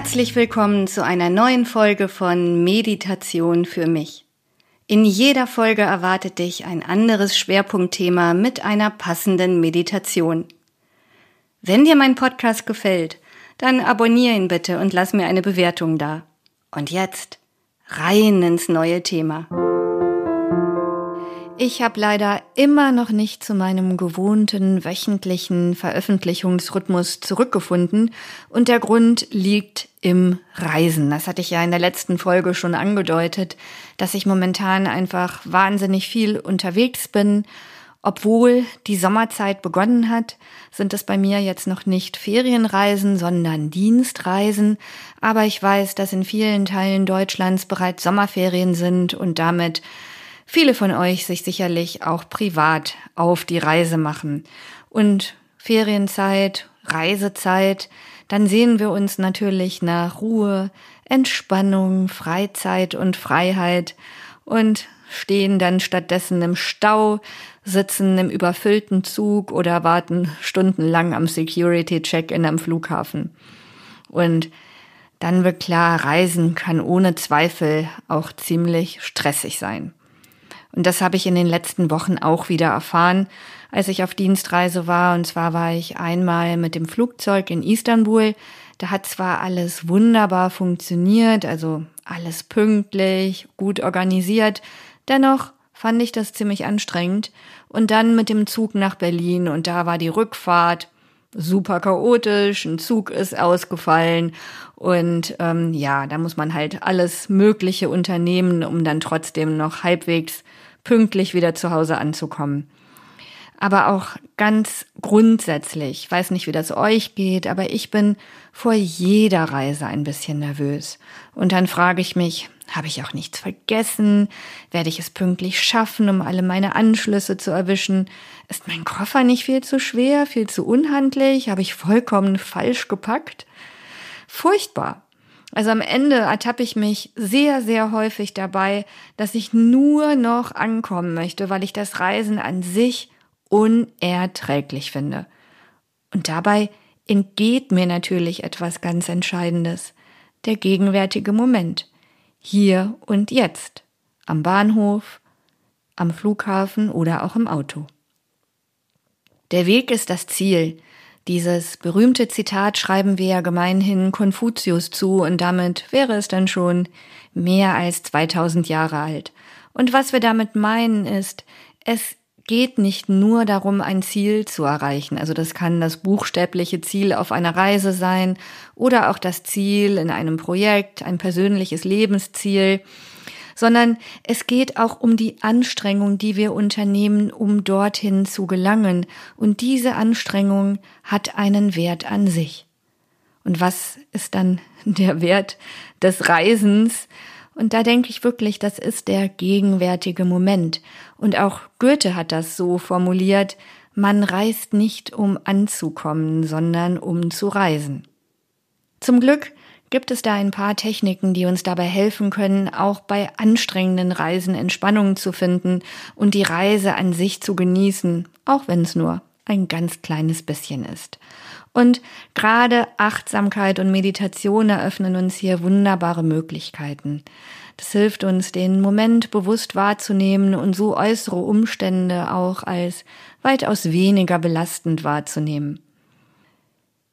Herzlich willkommen zu einer neuen Folge von Meditation für mich. In jeder Folge erwartet dich ein anderes Schwerpunktthema mit einer passenden Meditation. Wenn dir mein Podcast gefällt, dann abonniere ihn bitte und lass mir eine Bewertung da. Und jetzt rein ins neue Thema. Ich habe leider immer noch nicht zu meinem gewohnten wöchentlichen Veröffentlichungsrhythmus zurückgefunden und der Grund liegt im Reisen. Das hatte ich ja in der letzten Folge schon angedeutet, dass ich momentan einfach wahnsinnig viel unterwegs bin. Obwohl die Sommerzeit begonnen hat, sind es bei mir jetzt noch nicht Ferienreisen, sondern Dienstreisen. Aber ich weiß, dass in vielen Teilen Deutschlands bereits Sommerferien sind und damit viele von euch sich sicherlich auch privat auf die Reise machen. Und Ferienzeit, Reisezeit, dann sehen wir uns natürlich nach Ruhe, Entspannung, Freizeit und Freiheit und stehen dann stattdessen im Stau, sitzen im überfüllten Zug oder warten stundenlang am Security-Check-in am Flughafen. Und dann wird klar, Reisen kann ohne Zweifel auch ziemlich stressig sein. Und das habe ich in den letzten Wochen auch wieder erfahren, als ich auf Dienstreise war. Und zwar war ich einmal mit dem Flugzeug in Istanbul. Da hat zwar alles wunderbar funktioniert, also alles pünktlich, gut organisiert. Dennoch fand ich das ziemlich anstrengend. Und dann mit dem Zug nach Berlin und da war die Rückfahrt super chaotisch, ein Zug ist ausgefallen und ähm, ja, da muss man halt alles Mögliche unternehmen, um dann trotzdem noch halbwegs pünktlich wieder zu Hause anzukommen. Aber auch ganz grundsätzlich, ich weiß nicht, wie das euch geht, aber ich bin vor jeder Reise ein bisschen nervös. Und dann frage ich mich, habe ich auch nichts vergessen? Werde ich es pünktlich schaffen, um alle meine Anschlüsse zu erwischen? Ist mein Koffer nicht viel zu schwer, viel zu unhandlich? Habe ich vollkommen falsch gepackt? Furchtbar. Also am Ende ertappe ich mich sehr, sehr häufig dabei, dass ich nur noch ankommen möchte, weil ich das Reisen an sich unerträglich finde. Und dabei entgeht mir natürlich etwas ganz Entscheidendes, der gegenwärtige Moment, hier und jetzt, am Bahnhof, am Flughafen oder auch im Auto. Der Weg ist das Ziel, dieses berühmte Zitat schreiben wir ja gemeinhin Konfuzius zu und damit wäre es dann schon mehr als 2000 Jahre alt. Und was wir damit meinen ist, es geht nicht nur darum, ein Ziel zu erreichen. Also das kann das buchstäbliche Ziel auf einer Reise sein oder auch das Ziel in einem Projekt, ein persönliches Lebensziel sondern es geht auch um die Anstrengung, die wir unternehmen, um dorthin zu gelangen. Und diese Anstrengung hat einen Wert an sich. Und was ist dann der Wert des Reisens? Und da denke ich wirklich, das ist der gegenwärtige Moment. Und auch Goethe hat das so formuliert, man reist nicht, um anzukommen, sondern um zu reisen. Zum Glück Gibt es da ein paar Techniken, die uns dabei helfen können, auch bei anstrengenden Reisen Entspannung zu finden und die Reise an sich zu genießen, auch wenn es nur ein ganz kleines bisschen ist. Und gerade Achtsamkeit und Meditation eröffnen uns hier wunderbare Möglichkeiten. Das hilft uns, den Moment bewusst wahrzunehmen und so äußere Umstände auch als weitaus weniger belastend wahrzunehmen.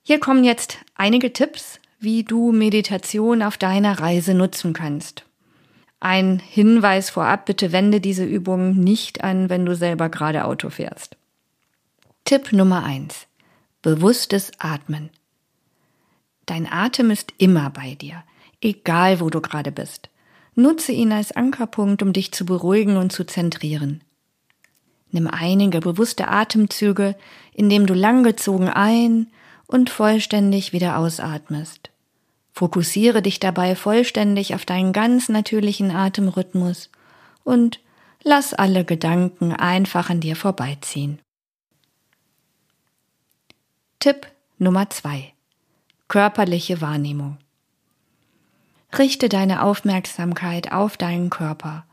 Hier kommen jetzt einige Tipps, wie du Meditation auf deiner Reise nutzen kannst. Ein Hinweis vorab, bitte wende diese Übung nicht an, wenn du selber gerade Auto fährst. Tipp Nummer eins: Bewusstes Atmen. Dein Atem ist immer bei dir, egal wo du gerade bist. Nutze ihn als Ankerpunkt, um dich zu beruhigen und zu zentrieren. Nimm einige bewusste Atemzüge, indem du langgezogen ein und vollständig wieder ausatmest. Fokussiere dich dabei vollständig auf deinen ganz natürlichen Atemrhythmus und lass alle Gedanken einfach an dir vorbeiziehen. Tipp Nummer zwei: Körperliche Wahrnehmung. Richte deine Aufmerksamkeit auf deinen Körper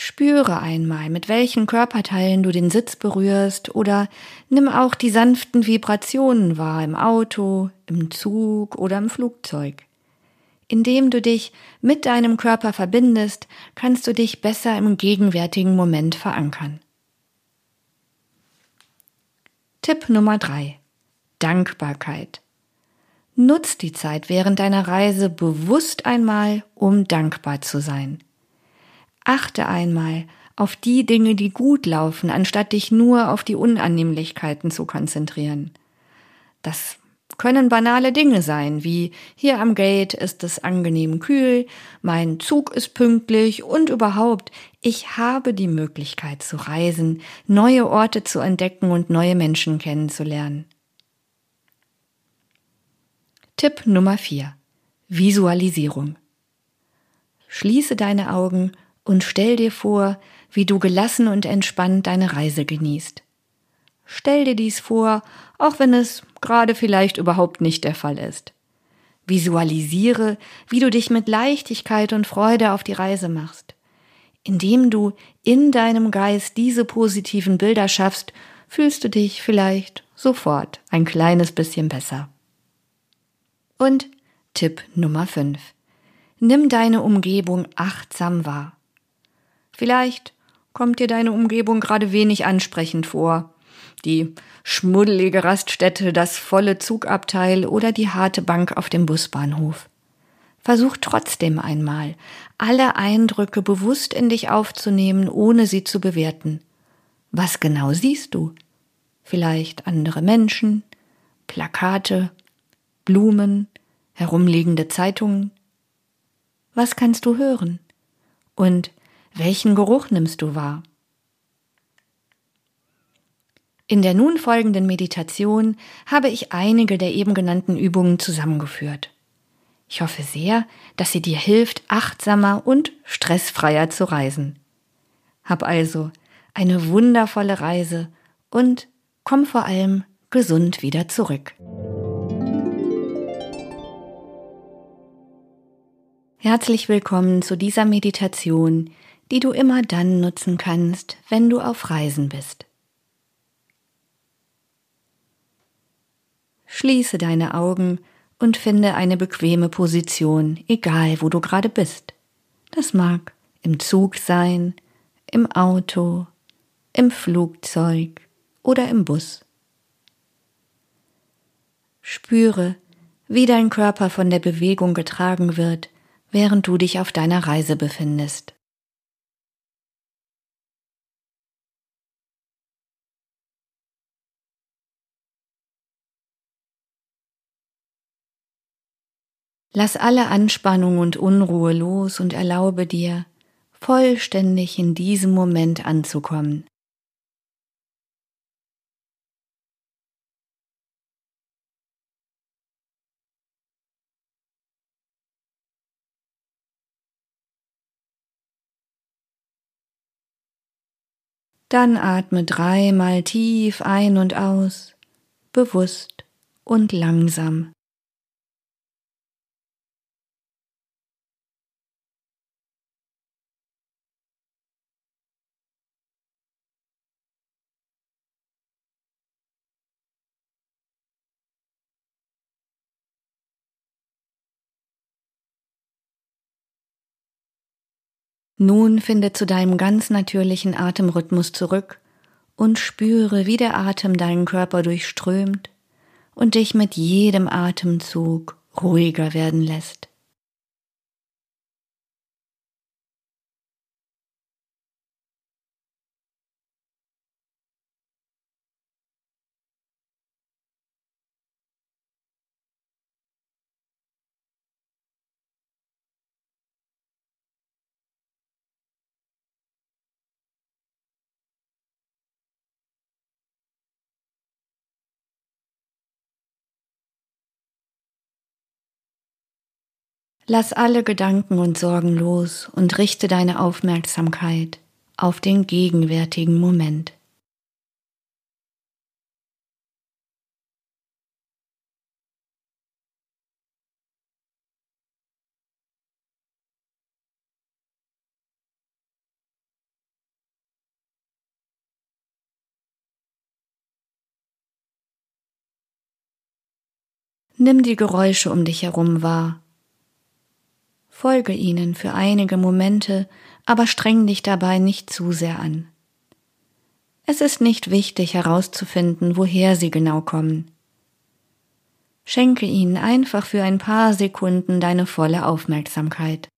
Spüre einmal, mit welchen Körperteilen du den Sitz berührst oder nimm auch die sanften Vibrationen wahr im Auto, im Zug oder im Flugzeug. Indem du dich mit deinem Körper verbindest, kannst du dich besser im gegenwärtigen Moment verankern. Tipp Nummer drei: Dankbarkeit. Nutz die Zeit während deiner Reise bewusst einmal, um dankbar zu sein. Achte einmal auf die Dinge, die gut laufen, anstatt dich nur auf die Unannehmlichkeiten zu konzentrieren. Das können banale Dinge sein, wie hier am Gate ist es angenehm kühl, mein Zug ist pünktlich und überhaupt, ich habe die Möglichkeit zu reisen, neue Orte zu entdecken und neue Menschen kennenzulernen. Tipp Nummer 4. Visualisierung. Schließe deine Augen und stell dir vor, wie du gelassen und entspannt deine Reise genießt. Stell dir dies vor, auch wenn es gerade vielleicht überhaupt nicht der Fall ist. Visualisiere, wie du dich mit Leichtigkeit und Freude auf die Reise machst. Indem du in deinem Geist diese positiven Bilder schaffst, fühlst du dich vielleicht sofort ein kleines bisschen besser. Und Tipp Nummer 5. Nimm deine Umgebung achtsam wahr. Vielleicht kommt dir deine Umgebung gerade wenig ansprechend vor die schmuddelige Raststätte, das volle Zugabteil oder die harte Bank auf dem Busbahnhof. Versuch trotzdem einmal, alle Eindrücke bewusst in dich aufzunehmen, ohne sie zu bewerten. Was genau siehst du? Vielleicht andere Menschen, Plakate, Blumen, herumliegende Zeitungen? Was kannst du hören? Und welchen Geruch nimmst du wahr? In der nun folgenden Meditation habe ich einige der eben genannten Übungen zusammengeführt. Ich hoffe sehr, dass sie dir hilft, achtsamer und stressfreier zu reisen. Hab also eine wundervolle Reise und komm vor allem gesund wieder zurück. Herzlich willkommen zu dieser Meditation, die du immer dann nutzen kannst, wenn du auf Reisen bist. Schließe deine Augen und finde eine bequeme Position, egal wo du gerade bist. Das mag im Zug sein, im Auto, im Flugzeug oder im Bus. Spüre, wie dein Körper von der Bewegung getragen wird, während du dich auf deiner Reise befindest. Lass alle Anspannung und Unruhe los und erlaube dir, vollständig in diesem Moment anzukommen. Dann atme dreimal tief ein und aus, bewusst und langsam. Nun finde zu deinem ganz natürlichen Atemrhythmus zurück und spüre, wie der Atem deinen Körper durchströmt und dich mit jedem Atemzug ruhiger werden lässt. Lass alle Gedanken und Sorgen los und richte deine Aufmerksamkeit auf den gegenwärtigen Moment. Nimm die Geräusche um dich herum wahr Folge ihnen für einige Momente, aber streng dich dabei nicht zu sehr an. Es ist nicht wichtig herauszufinden, woher sie genau kommen. Schenke ihnen einfach für ein paar Sekunden deine volle Aufmerksamkeit.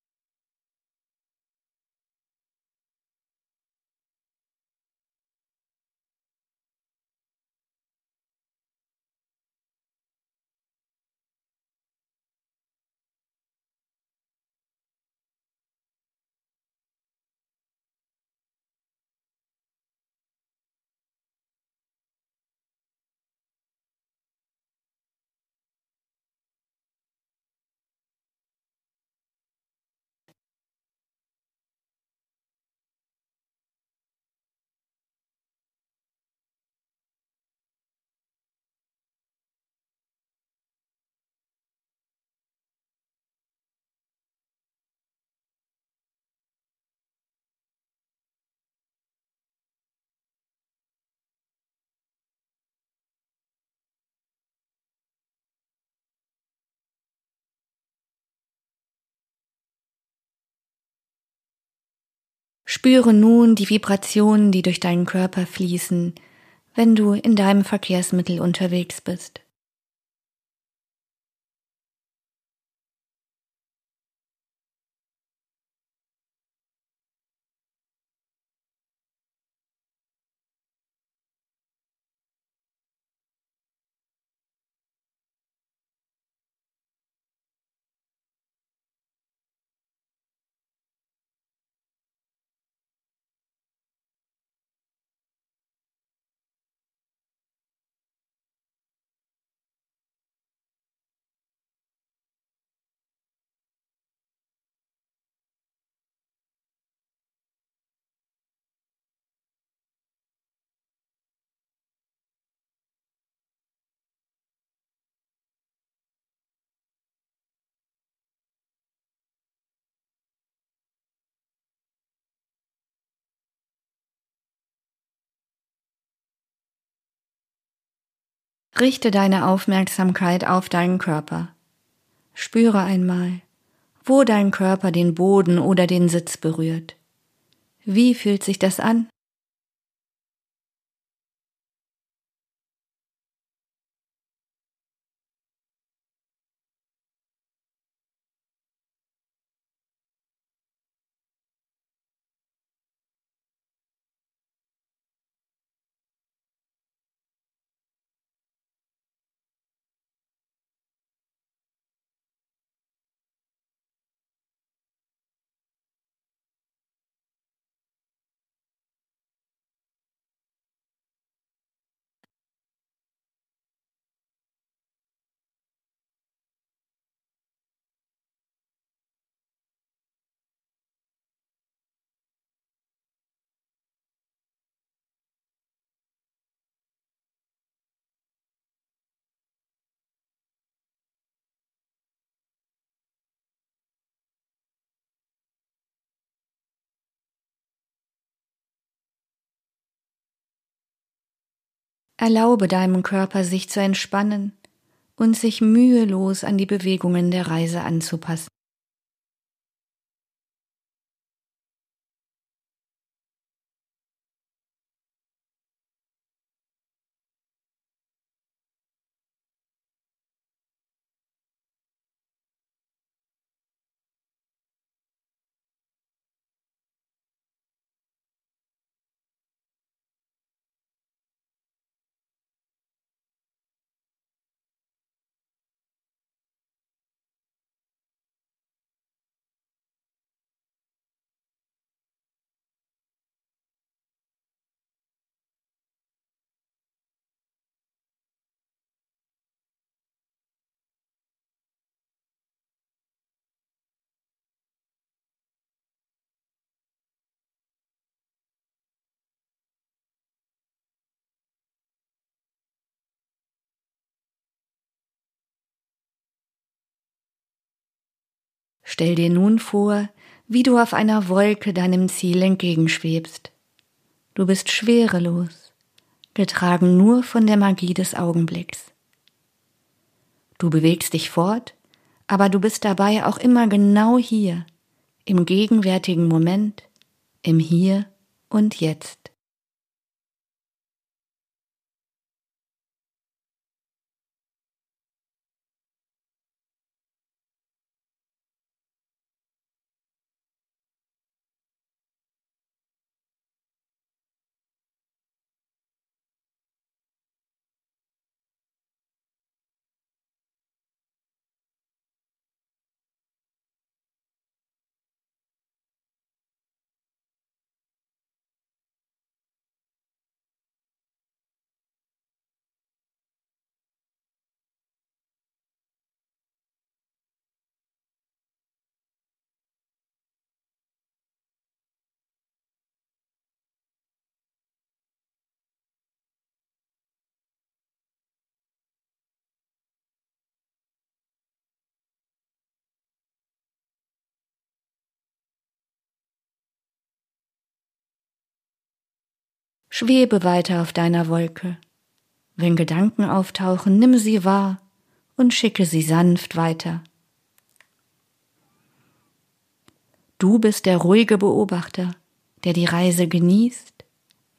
Spüre nun die Vibrationen, die durch deinen Körper fließen, wenn du in deinem Verkehrsmittel unterwegs bist. Richte deine Aufmerksamkeit auf deinen Körper. Spüre einmal, wo dein Körper den Boden oder den Sitz berührt. Wie fühlt sich das an? Erlaube deinem Körper sich zu entspannen und sich mühelos an die Bewegungen der Reise anzupassen. Stell dir nun vor, wie du auf einer Wolke deinem Ziel entgegenschwebst. Du bist schwerelos, getragen nur von der Magie des Augenblicks. Du bewegst dich fort, aber du bist dabei auch immer genau hier, im gegenwärtigen Moment, im Hier und Jetzt. Schwebe weiter auf deiner Wolke. Wenn Gedanken auftauchen, nimm sie wahr und schicke sie sanft weiter. Du bist der ruhige Beobachter, der die Reise genießt,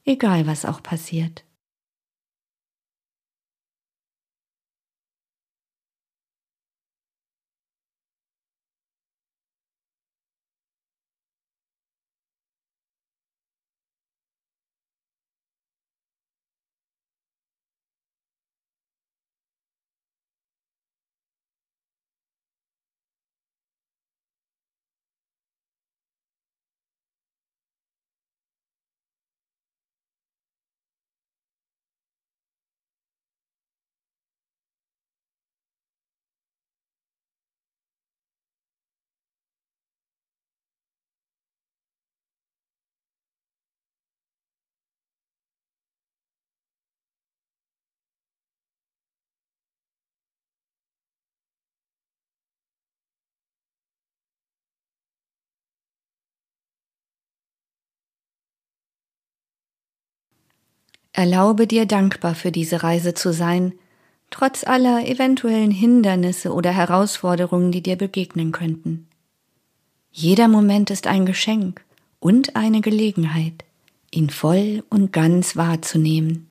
egal was auch passiert. Erlaube dir dankbar für diese Reise zu sein, trotz aller eventuellen Hindernisse oder Herausforderungen, die dir begegnen könnten. Jeder Moment ist ein Geschenk und eine Gelegenheit, ihn voll und ganz wahrzunehmen.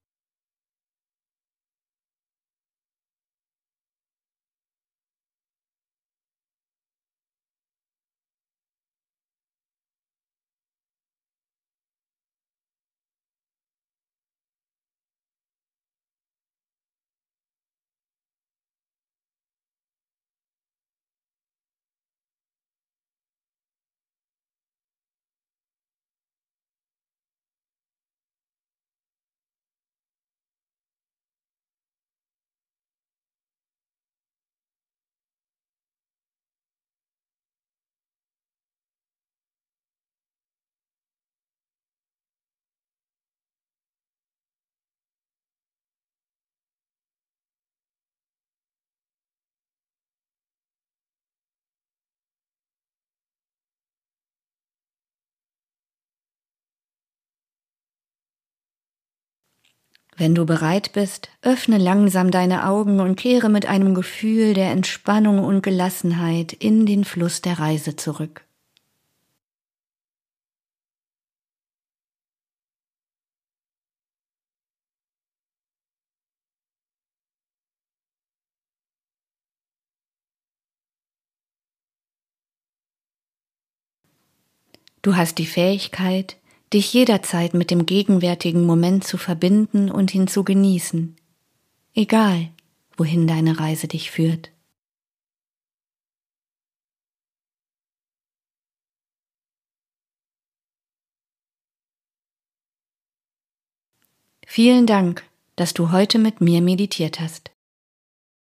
Wenn du bereit bist, öffne langsam deine Augen und kehre mit einem Gefühl der Entspannung und Gelassenheit in den Fluss der Reise zurück. Du hast die Fähigkeit, dich jederzeit mit dem gegenwärtigen Moment zu verbinden und ihn zu genießen, egal wohin deine Reise dich führt. Vielen Dank, dass du heute mit mir meditiert hast.